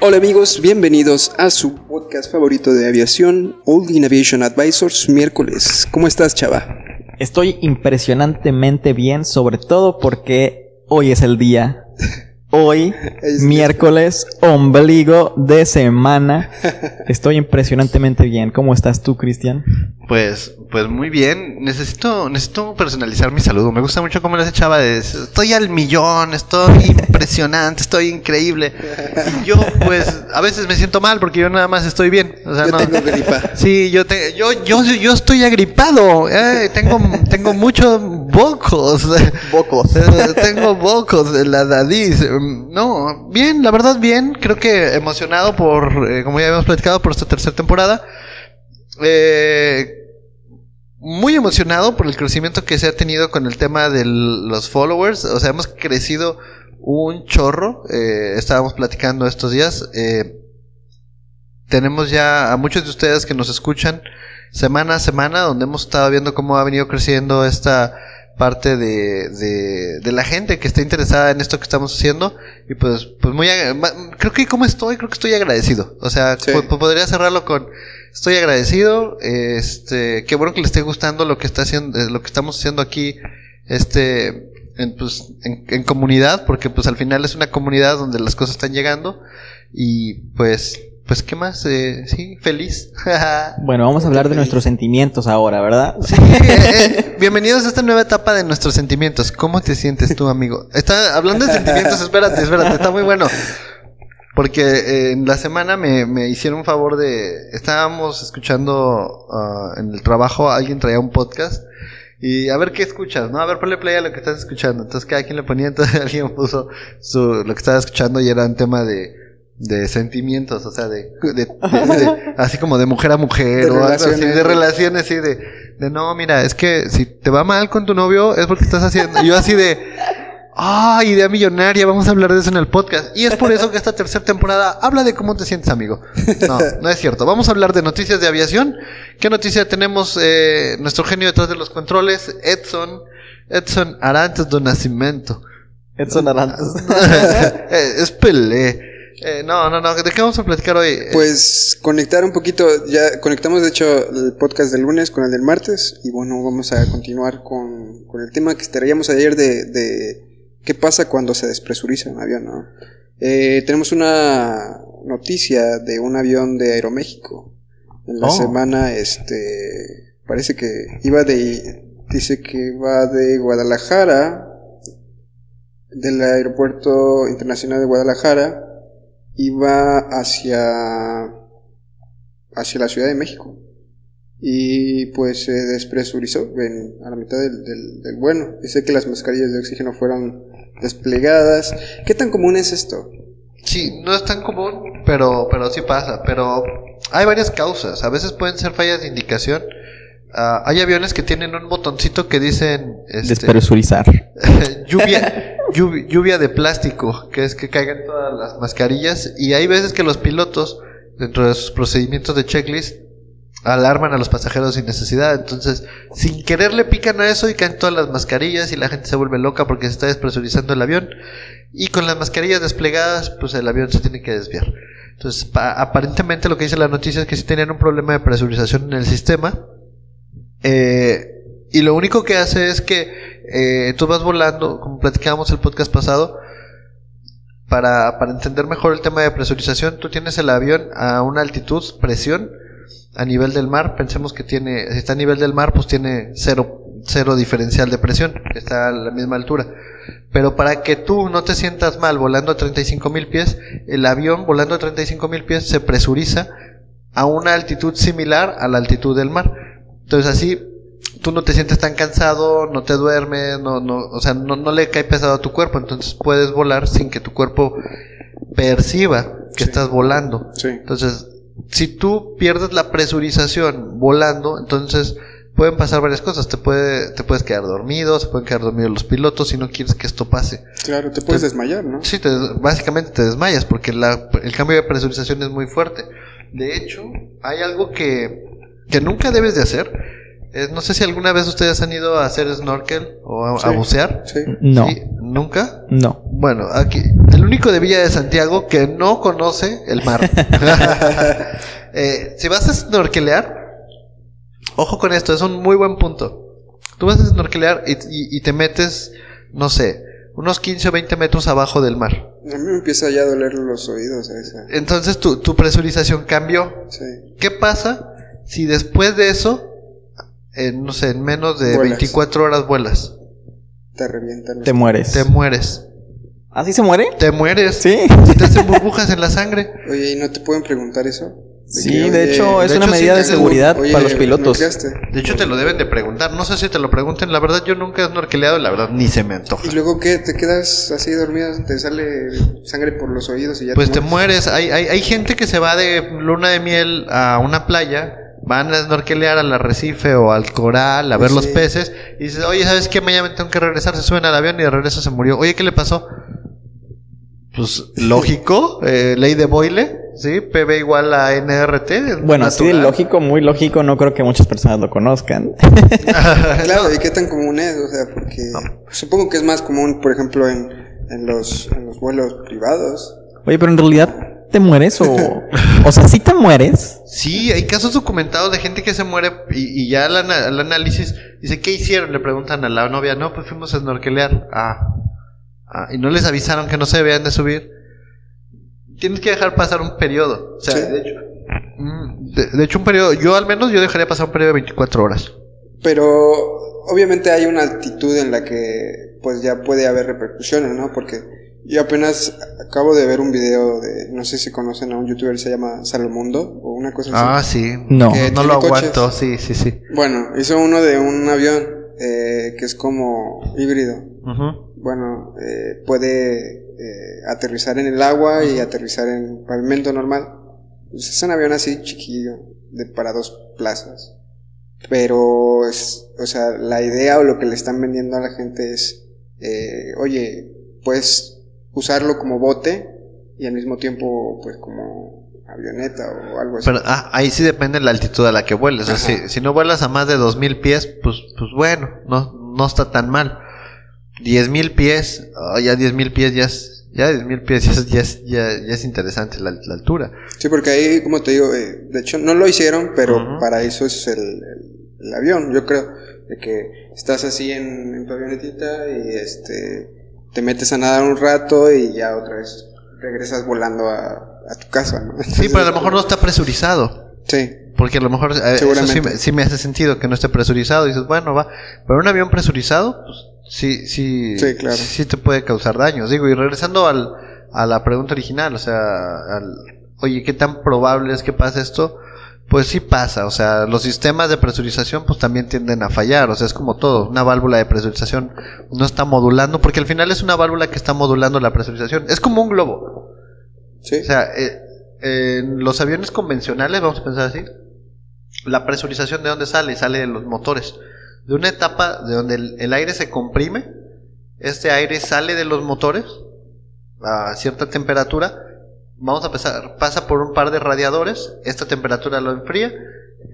Hola amigos, bienvenidos a su podcast favorito de aviación, Old In Aviation Advisors, miércoles. ¿Cómo estás, chava? Estoy impresionantemente bien, sobre todo porque hoy es el día. Hoy, Es- miércoles, ombligo de semana. Estoy impresionantemente bien. ¿Cómo estás tú, Cristian? Pues, pues muy bien. Necesito, necesito personalizar mi saludo. Me gusta mucho cómo le hace Chava de estoy al millón, estoy impresionante, estoy increíble. Y yo, pues, a veces me siento mal porque yo nada más estoy bien. O sea, Yo no. tengo gripa. Sí, yo, te, yo, yo, yo estoy agripado. eh, tengo, tengo muchos bocos. Bocos. Eh, tengo bocos de la dadis. Mm, No, bien, la verdad bien. Creo que emocionado por, eh, como ya habíamos platicado, por esta tercera temporada. Eh, muy emocionado por el crecimiento que se ha tenido con el tema de los followers. O sea, hemos crecido un chorro. Eh, estábamos platicando estos días. Eh, tenemos ya a muchos de ustedes que nos escuchan semana a semana, donde hemos estado viendo cómo ha venido creciendo esta parte de, de, de la gente que está interesada en esto que estamos haciendo. Y pues, pues muy, creo que como estoy, creo que estoy agradecido. O sea, Sí. po- po- podría cerrarlo con, estoy agradecido, este, qué bueno que le esté gustando lo que está haciendo, eh, lo que estamos haciendo aquí, este, en, pues, en, en comunidad, porque pues al final es una comunidad donde las cosas están llegando. Y pues, pues qué más, eh, sí, feliz. Bueno, vamos a hablar de nuestros sentimientos ahora, ¿verdad? Sí, eh, bienvenidos a esta nueva etapa de nuestros sentimientos. ¿Cómo te sientes tú, amigo? Está hablando de sentimientos, espérate, espérate, está muy bueno. Porque eh, en la semana me, me hicieron un favor de... Estábamos escuchando ah, en el trabajo, alguien traía un podcast. Y a ver qué escuchas, ¿no? A ver, ponle play a lo que estás escuchando. Entonces cada quien le ponía, entonces alguien puso su, lo que estaba escuchando y era un tema de, de sentimientos, o sea, de, de- de- de- así como de mujer a mujer o algo así, de relaciones, sí, de, de no, mira, es que si te va mal con tu novio es porque estás haciendo, yo así de, ah, idea millonaria, vamos a hablar de eso en el podcast. Y es por eso que esta tercera temporada habla de cómo te sientes, amigo. No, no es cierto. Vamos a hablar de noticias de aviación. ¿Qué noticia tenemos? Eh, nuestro genio detrás de los controles, Edson, Edson Arantes do Nascimento. Edson Arantes. Eh, es Pelé. Eh, no, no, no. ¿De qué vamos a platicar hoy? Pues conectar un poquito, ya conectamos de hecho el podcast del lunes con el del martes y bueno, vamos a continuar con, con el tema que traíamos ayer de, de qué pasa cuando se despresuriza un avión, ¿no? Eh, tenemos una noticia de un avión de Aeroméxico. En la Oh. semana, este, parece que iba de, dice que va de Guadalajara, del aeropuerto internacional de Guadalajara, iba hacia hacia la Ciudad de México y pues se despresurizó en- a la mitad del, del, del vuelo. Dice que las mascarillas de oxígeno fueron desplegadas. ¿Qué tan común es esto? Sí, no es tan común, pero, pero sí pasa. Pero hay varias causas. A veces pueden ser fallas de indicación. Ah, hay aviones que tienen un botoncito que dicen este, Despresurizar. lluvia, lluvia, lluvia de plástico, que es que caigan todas las mascarillas. Y hay veces que los pilotos, dentro de sus procedimientos de checklist, alarman a los pasajeros sin necesidad. Entonces, sin querer le pican a eso y caen todas las mascarillas y la gente se vuelve loca porque se está despresurizando el avión. Y con las mascarillas desplegadas, pues el avión se tiene que desviar. Entonces, pa- aparentemente lo que dice la noticia es que sí tenían un problema de presurización en el sistema. Eh, y lo único que hace es que eh, tú vas volando, como platicábamos el podcast pasado, para, para entender mejor el tema de presurización, tú tienes el avión a una altitud, presión, a nivel del mar. Pensemos que tiene, si está a nivel del mar, pues tiene cero, cero diferencial de presión, que está a la misma altura. Pero para que tú no te sientas mal volando a 35 mil pies, el avión volando a 35 mil pies se presuriza a una altitud similar a la altitud del mar. Entonces así tú no te sientes tan cansado, no te duermes, no, no, o sea, no, no le cae pesado a tu cuerpo, entonces puedes volar sin que tu cuerpo perciba que Sí. estás volando. Sí. Entonces, si tú pierdes la presurización volando, entonces pueden pasar varias cosas. Te puede, te puedes quedar dormido, se pueden quedar dormidos los pilotos si no quieres que esto pase. Claro, te puedes desmayar, ¿no? Sí, te, básicamente te desmayas porque la- el cambio de presurización es muy fuerte. De hecho, hay algo que, que nunca debes de hacer. Eh, no sé si alguna vez ustedes han ido a hacer snorkel o a, bucear. Sí. No, Sí, ¿Nunca? no. Bueno, aquí, el único de Villa de Santiago que no conoce el mar. Eh, si vas a snorkelear, ojo con esto, es un muy buen punto. Tú vas a snorkelear y, y- y te metes, no sé, unos 15 o 20 metros abajo del mar. A mí me empieza ya a doler los oídos a esa. Entonces tu, tu presurización cambió. Sí. ¿Qué pasa si después de eso, en, no sé, en menos de Vuelas. 24 horas vuelas? Te revientan. Te mueres. Te mueres. ¿Así se muere? Te mueres. Sí. Se te hacen burbujas en la sangre. Oye, ¿y no te pueden preguntar eso? De Sí, que, de oye, hecho es de una hecho, sí, medida de te- seguridad oye, para los pilotos. De hecho, te lo deben de preguntar. No sé si te lo pregunten. La verdad, yo nunca he snorkeleado. La verdad, ni se me antoja. ¿Y luego qué? ¿Te quedas así dormida? ¿Te sale sangre por los oídos y ya Pues te mueres. Hay, hay, hay gente que se va de luna de miel a una playa. Van a snorkelear al arrecife o al coral a ver Pues los sí. peces. Y dices, oye, ¿sabes qué? Mañana me tengo que regresar. Se suben al avión y de regreso se murió. Oye, ¿qué le pasó? Pues lógico. eh, ley de Boyle. ¿Sí? PB igual a NRT. Bueno, así de natural. lógico, muy lógico, no creo que muchas personas lo conozcan. Claro, ¿y qué tan común es? O sea, porque supongo que es más común, por ejemplo, en, en, los, en los vuelos privados. Oye, pero en realidad te mueres o... O sea, sí te mueres. Sí, hay casos documentados de gente que se muere y, y ya ana- al análisis dice, ¿qué hicieron? Le preguntan a la novia, no, pues fuimos a snorkelear. Ah, ah, y no les avisaron que no se debían de subir. Tienes que dejar pasar un periodo. O sea, Sí. de hecho, mm, de, de hecho un periodo, yo al menos yo dejaría pasar un periodo de 24 horas. Pero obviamente hay una altitud en la que pues ya puede haber repercusiones, ¿no? Porque yo apenas acabo de ver un video de, no sé si conocen a un youtuber que se llama Salomundo o una cosa así. Ah, sí. No. No lo coches. aguanto, sí, sí, sí. Bueno, hizo uno de un avión eh, que es como híbrido. Ujú. Bueno, eh, puede eh, aterrizar en el agua y aterrizar en pavimento normal. Pues es un avión así chiquillo, de para dos plazas. Pero es, o sea, la idea o lo que le están vendiendo a la gente es, eh, oye, puedes usarlo como bote y al mismo tiempo, pues como avioneta o algo así. Pero ah, ahí sí depende de la altitud a la que vueles. O sea, si, si no vuelas a más de 2000 pies, pues, pues bueno, no, no está tan mal. 10.000 pies, oh, ya 10.000 pies ya es, ya 10.000 pies ya es, ya es, ya- ya es interesante la, la altura. Sí, porque ahí, como te digo, eh, de hecho no lo hicieron, pero para eso es el, el- el avión, yo creo, de que estás así en, en tu avionetita y este te metes a nadar un rato y ya otra vez regresas volando a, a tu casa, ¿no? Sí, pero a lo mejor no está presurizado. Sí, Porque a lo mejor eh, eso sí, Seguramente. me- sí me hace sentido que no esté presurizado. Y dices, bueno, va. Pero un avión presurizado, pues sí, sí, Sí, claro. sí te puede causar daños. Digo, y regresando al, a la pregunta original, o sea, al, oye, ¿qué tan probable es que pase esto? Pues sí pasa, o sea, los sistemas de presurización pues también tienden a fallar, o sea, es como todo, una válvula de presurización no está modulando, porque al final es una válvula que está modulando la presurización, es como un globo, sí, o sea, eh, en los aviones convencionales, vamos a pensar así, la presurización de dónde sale, sale de los motores, de una etapa de donde el, aire se comprime, este aire sale de los motores a cierta temperatura, vamos a pensar, pasa por un par de radiadores, esta temperatura lo enfría,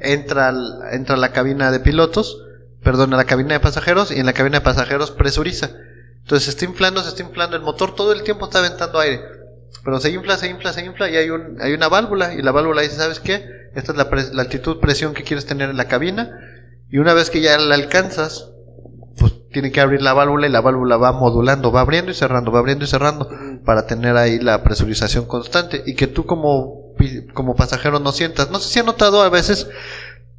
entra, al- entra a la cabina de pilotos, perdón, a la cabina de pasajeros y en la cabina de pasajeros presuriza. Entonces se está inflando, se está inflando, el motor todo el tiempo está aventando aire. Pero se infla, se infla, se infla y hay, un, hay una válvula y la válvula dice, ¿sabes qué? Esta es la, pres- la altitud, presión que quieres tener en la cabina y una vez que ya la alcanzas, pues tiene que abrir la válvula y la válvula va modulando, va abriendo y cerrando, va abriendo y cerrando para tener ahí la presurización constante y que tú como, como pasajero no sientas. No sé si ha notado a veces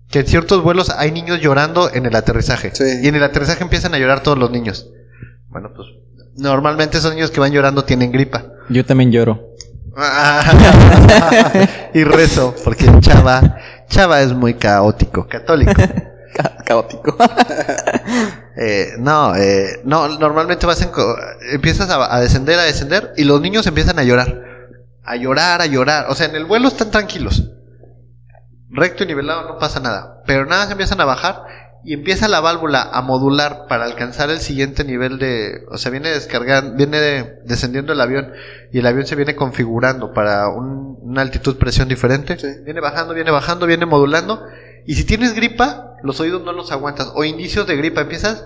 que en ciertos vuelos hay niños llorando en el aterrizaje Sí. y en el aterrizaje empiezan a llorar todos los niños. Bueno, pues normalmente esos niños que van llorando tienen gripa. Yo también lloro. y rezo, porque Chava, Chava es muy caótico, católico. Caótico. Eh, no, eh, no, normalmente vas en empiezas a, a descender, a descender y los niños empiezan a llorar. A llorar, a llorar. O sea, en el vuelo están tranquilos. Recto y nivelado no pasa nada. Pero nada más empiezan a bajar y empieza la válvula a modular para alcanzar el siguiente nivel de... O sea, viene descargando, viene de- descendiendo el avión y el avión se viene configurando para un- una altitud presión diferente. Sí. Viene bajando, viene bajando, viene modulando. Y si tienes gripa, los oídos no los aguantas. O indicios de gripa, empiezas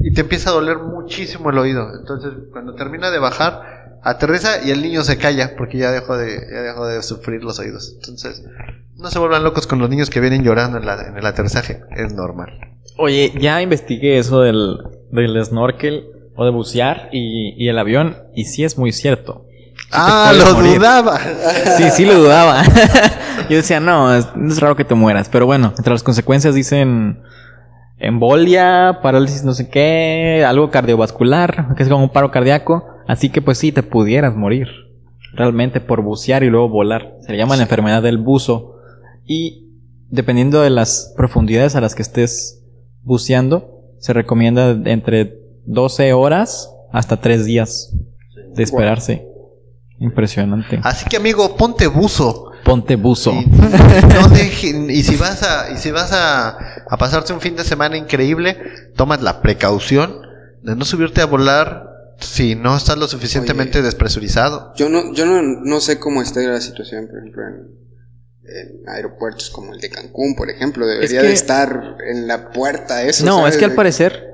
y te empieza a doler muchísimo el oído. Entonces, cuando termina de bajar, aterriza y el niño se calla porque ya dejó de, ya dejó de sufrir los oídos. Entonces, no se vuelvan locos con los niños que vienen llorando en, la- en el aterrizaje. Es normal. Oye, ya investigué eso del, del snorkel o de bucear y, y el avión, y sí es muy cierto. Sí ah, lo morir. dudaba. Sí, sí lo dudaba. Yo decía, no, es, es raro que te mueras. Pero bueno, entre las consecuencias dicen embolia, parálisis no sé qué, algo cardiovascular, que es como un paro cardíaco. Así que pues sí, te pudieras morir. Realmente por bucear y luego volar. Se le llama la enfermedad del buzo. Y dependiendo de las profundidades a las que estés buceando, se recomienda entre 12 horas hasta 3 días de esperarse. Impresionante. Así que amigo, ponte buzo. Ponte buzo. Y, no dejen- y si vas a, y si vas a, a pasarte un fin de semana increíble, tomas la precaución de no subirte a volar si no estás lo suficientemente Oye. despresurizado. Yo no, yo no, no sé cómo está la situación, por ejemplo, en, en aeropuertos como el de Cancún, por ejemplo. Debería que- de estar en la puerta eso. No, ¿sabes? es que al parecer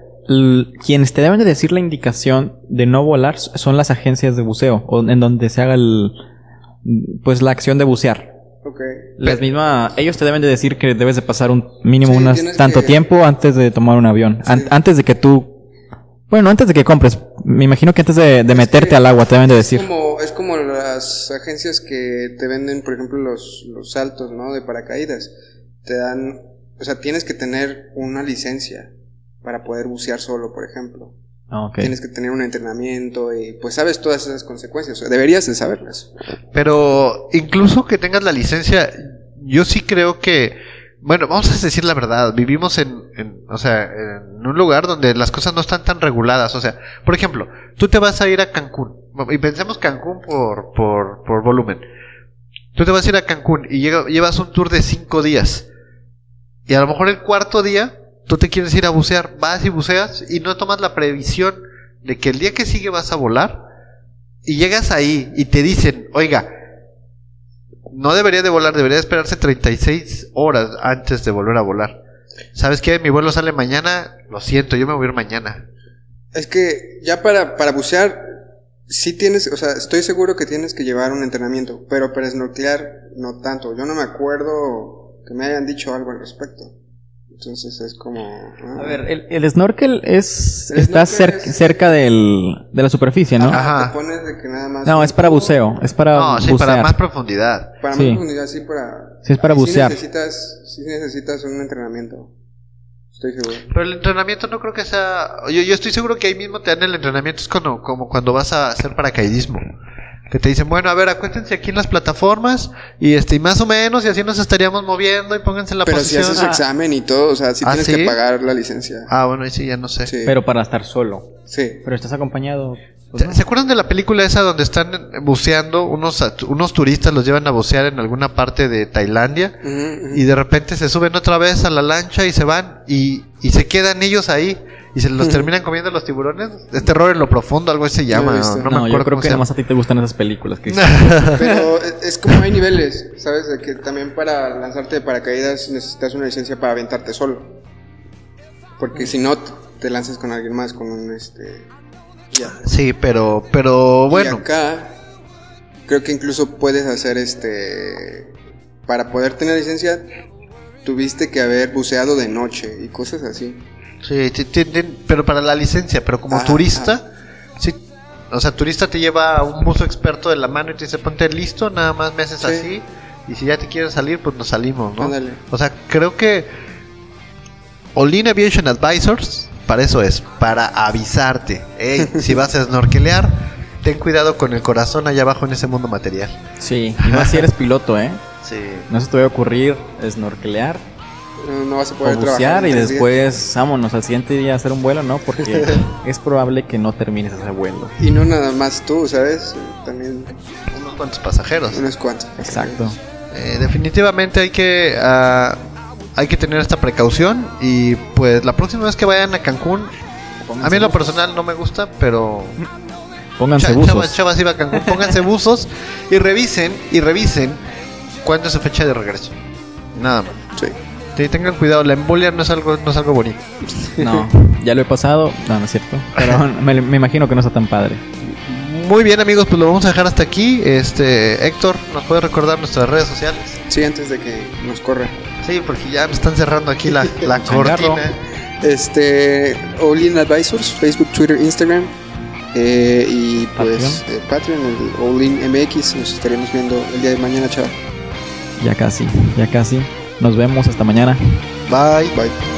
quienes te deben de decir la indicación de no volar son las agencias de buceo o en donde se haga el pues la acción de bucear. Ok. Las mismas ellos te deben de decir que debes de pasar un mínimo Sí, unas tanto que- tiempo antes de tomar un avión, An- antes de que tú bueno, antes de que compres, me imagino que antes de, de meterte que al agua te deben de Es decir. como, es como las agencias que te venden, por ejemplo, los, los saltos, ¿no? De paracaídas. Te dan, o sea, tienes que tener una licencia para poder bucear solo, por ejemplo. Ah. Tienes que tener un entrenamiento y pues sabes todas esas consecuencias. O sea, deberías de saberlas. Pero incluso que tengas la licencia, yo sí creo que, bueno, vamos a decir la verdad, vivimos en, en, o sea, en un lugar donde las cosas no están tan reguladas. O sea, por ejemplo, tú te vas a ir a Cancún, y pensemos Cancún por, por, por volumen. Tú te vas a ir a Cancún y llevas un tour de cinco días. Y a lo mejor el cuarto día, tú te quieres ir a bucear, vas y buceas y no tomas la previsión de que el día que sigue vas a volar y llegas ahí y te dicen, oiga, no debería de volar, debería de esperarse 36 horas antes de volver a volar. ¿Sabes qué? Mi vuelo sale mañana, lo siento, yo me voy a ir mañana. Es que ya para, para bucear, sí tienes, o sea, estoy seguro que tienes que llevar un entrenamiento, pero para snorkelar no tanto. Yo no me acuerdo que me hayan dicho algo al respecto. Entonces es como... ah. A ver, el, el snorkel es El está snorkel cer- es- cerca del, de la superficie, ¿no? Ajá. Te pones de que nada más... No, es para buceo, es para No, sí, bucear. para más profundidad. Para Sí. más profundidad, sí, para... Sí, es para bucear. Sí necesitas, sí necesitas un entrenamiento. Estoy seguro. Pero el entrenamiento no creo que sea... Yo, yo estoy seguro que ahí mismo te dan el entrenamiento, es como, como cuando vas a hacer paracaidismo. Que te dicen, bueno, a ver, acuéstense aquí en las plataformas y este y más o menos y así nos estaríamos moviendo y pónganse en la Pero si posición. haces su examen y todo, o sea, sí ¿Ah, tienes sí? que pagar la licencia. Ah, bueno, ahí sí, ya no sé. Sí. Pero para estar solo. Sí. Pero estás acompañado. pues, ¿Se, no. se acuerdan de la película esa donde están buceando? Unos, unos turistas los llevan a bucear en alguna parte de Tailandia y de repente se suben otra vez a la lancha y se van y, y se quedan ellos ahí y se los terminan comiendo los tiburones. Es terror en lo profundo, algo así se llama. No, no me acuerdo yo creo que se nomás a ti te gustan esas películas, Cristian. Pero es- como hay niveles, ¿sabes? De que también para lanzarte de paracaídas necesitas una licencia para aventarte solo. Porque si no, te lanzas con alguien más, con un este. Ya. Sí, pero, pero bueno. Y acá, creo que incluso puedes hacer este. Para poder tener licencia, tuviste que haber buceado de noche y cosas así. Sí, ti- pero para la licencia, pero como Ajá, turista, sí, o sea, turista te lleva a un buzo experto de la mano y te dice, ponte listo, nada más me haces Sí. así, y si ya te quieres salir, pues nos salimos, ¿no? Ándale. O sea, creo que Olin Aviation Advisors, para eso es, para avisarte, hey, si vas a snorkelear, ten cuidado con el corazón allá abajo en ese mundo material. Sí, y más si eres piloto, ¿eh? Sí. No se te va a ocurrir snorkelear No, no vas a O poder bucear en y después vámonos al siguiente día a hacer un vuelo, ¿no? Porque es probable que no termines ese vuelo. Y no nada más tú, ¿sabes? También Unos cuantos pasajeros. unos cuantos. Exacto. Eh, definitivamente hay que ah, hay que tener esta precaución y pues la próxima vez que vayan a Cancún, a mí en lo personal no me gusta, pero Pónganse Cha- buzos. Chavas, chavas, iba a Cancún, pónganse buzos y revisen y revisen cuándo es su fecha de regreso. Nada más. Sí. Sí, tengan cuidado, la embolia no es algo no es algo bonito. No, ya lo he pasado. No, no es cierto. Pero me, me imagino que no está tan padre. Muy bien, amigos, pues lo vamos a dejar hasta aquí. Este, Héctor, ¿nos puede recordar nuestras redes sociales? Sí, antes de que nos corra. Sí, porque ya me están cerrando aquí la, la cortina. Este, All In Advisors, Facebook, Twitter, Instagram. eh, y pues eh, Patreon, el All In MX. Nos estaremos viendo el día de mañana, chaval. Ya casi, ya casi. Nos vemos hasta mañana. Bye. Bye.